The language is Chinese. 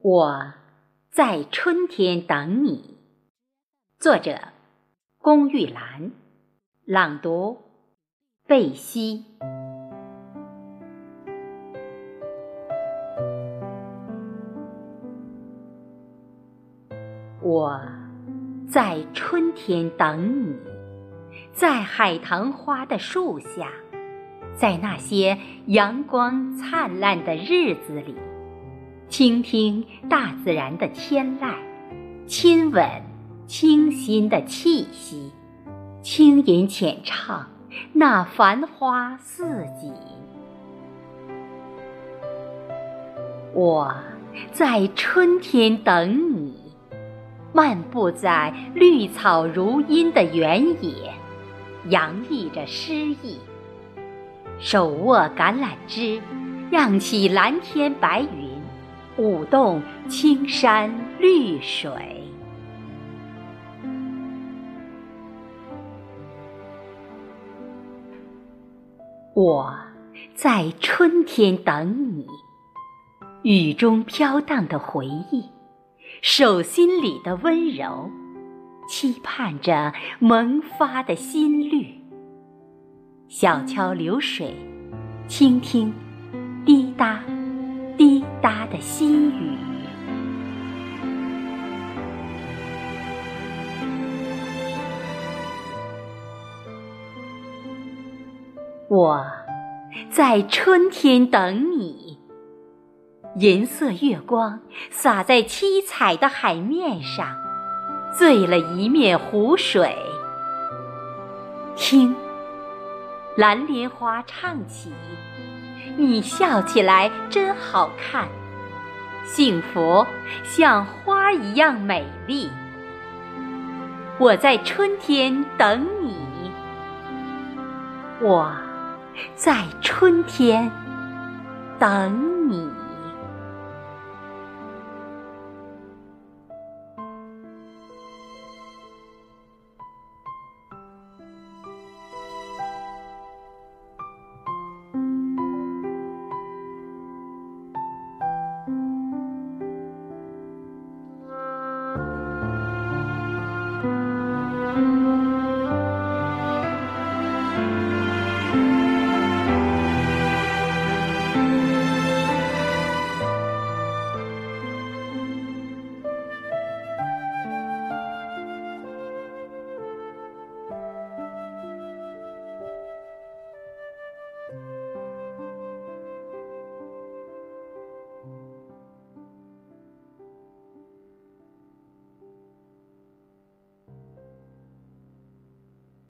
我在春天等你。作者：龚玉兰。朗读：贝西。我在春天等你，在海棠花的树下，在那些阳光灿烂的日子里。倾听大自然的天籁，亲吻清新的气息，轻吟浅唱那繁花似锦。我在春天等你，漫步在绿草如茵的原野，洋溢着诗意。手握橄榄枝，漾起蓝天白云。舞动青山绿水，我在春天等你。雨中飘荡的回忆，手心里的温柔，期盼着萌发的新绿。小桥流水，倾听。的心语，我在春天等你。银色月光洒在七彩的海面上，醉了一面湖水。听，蓝莲花唱起。你笑起来真好看，幸福像花一样美丽。我在春天等你，我在春天等你。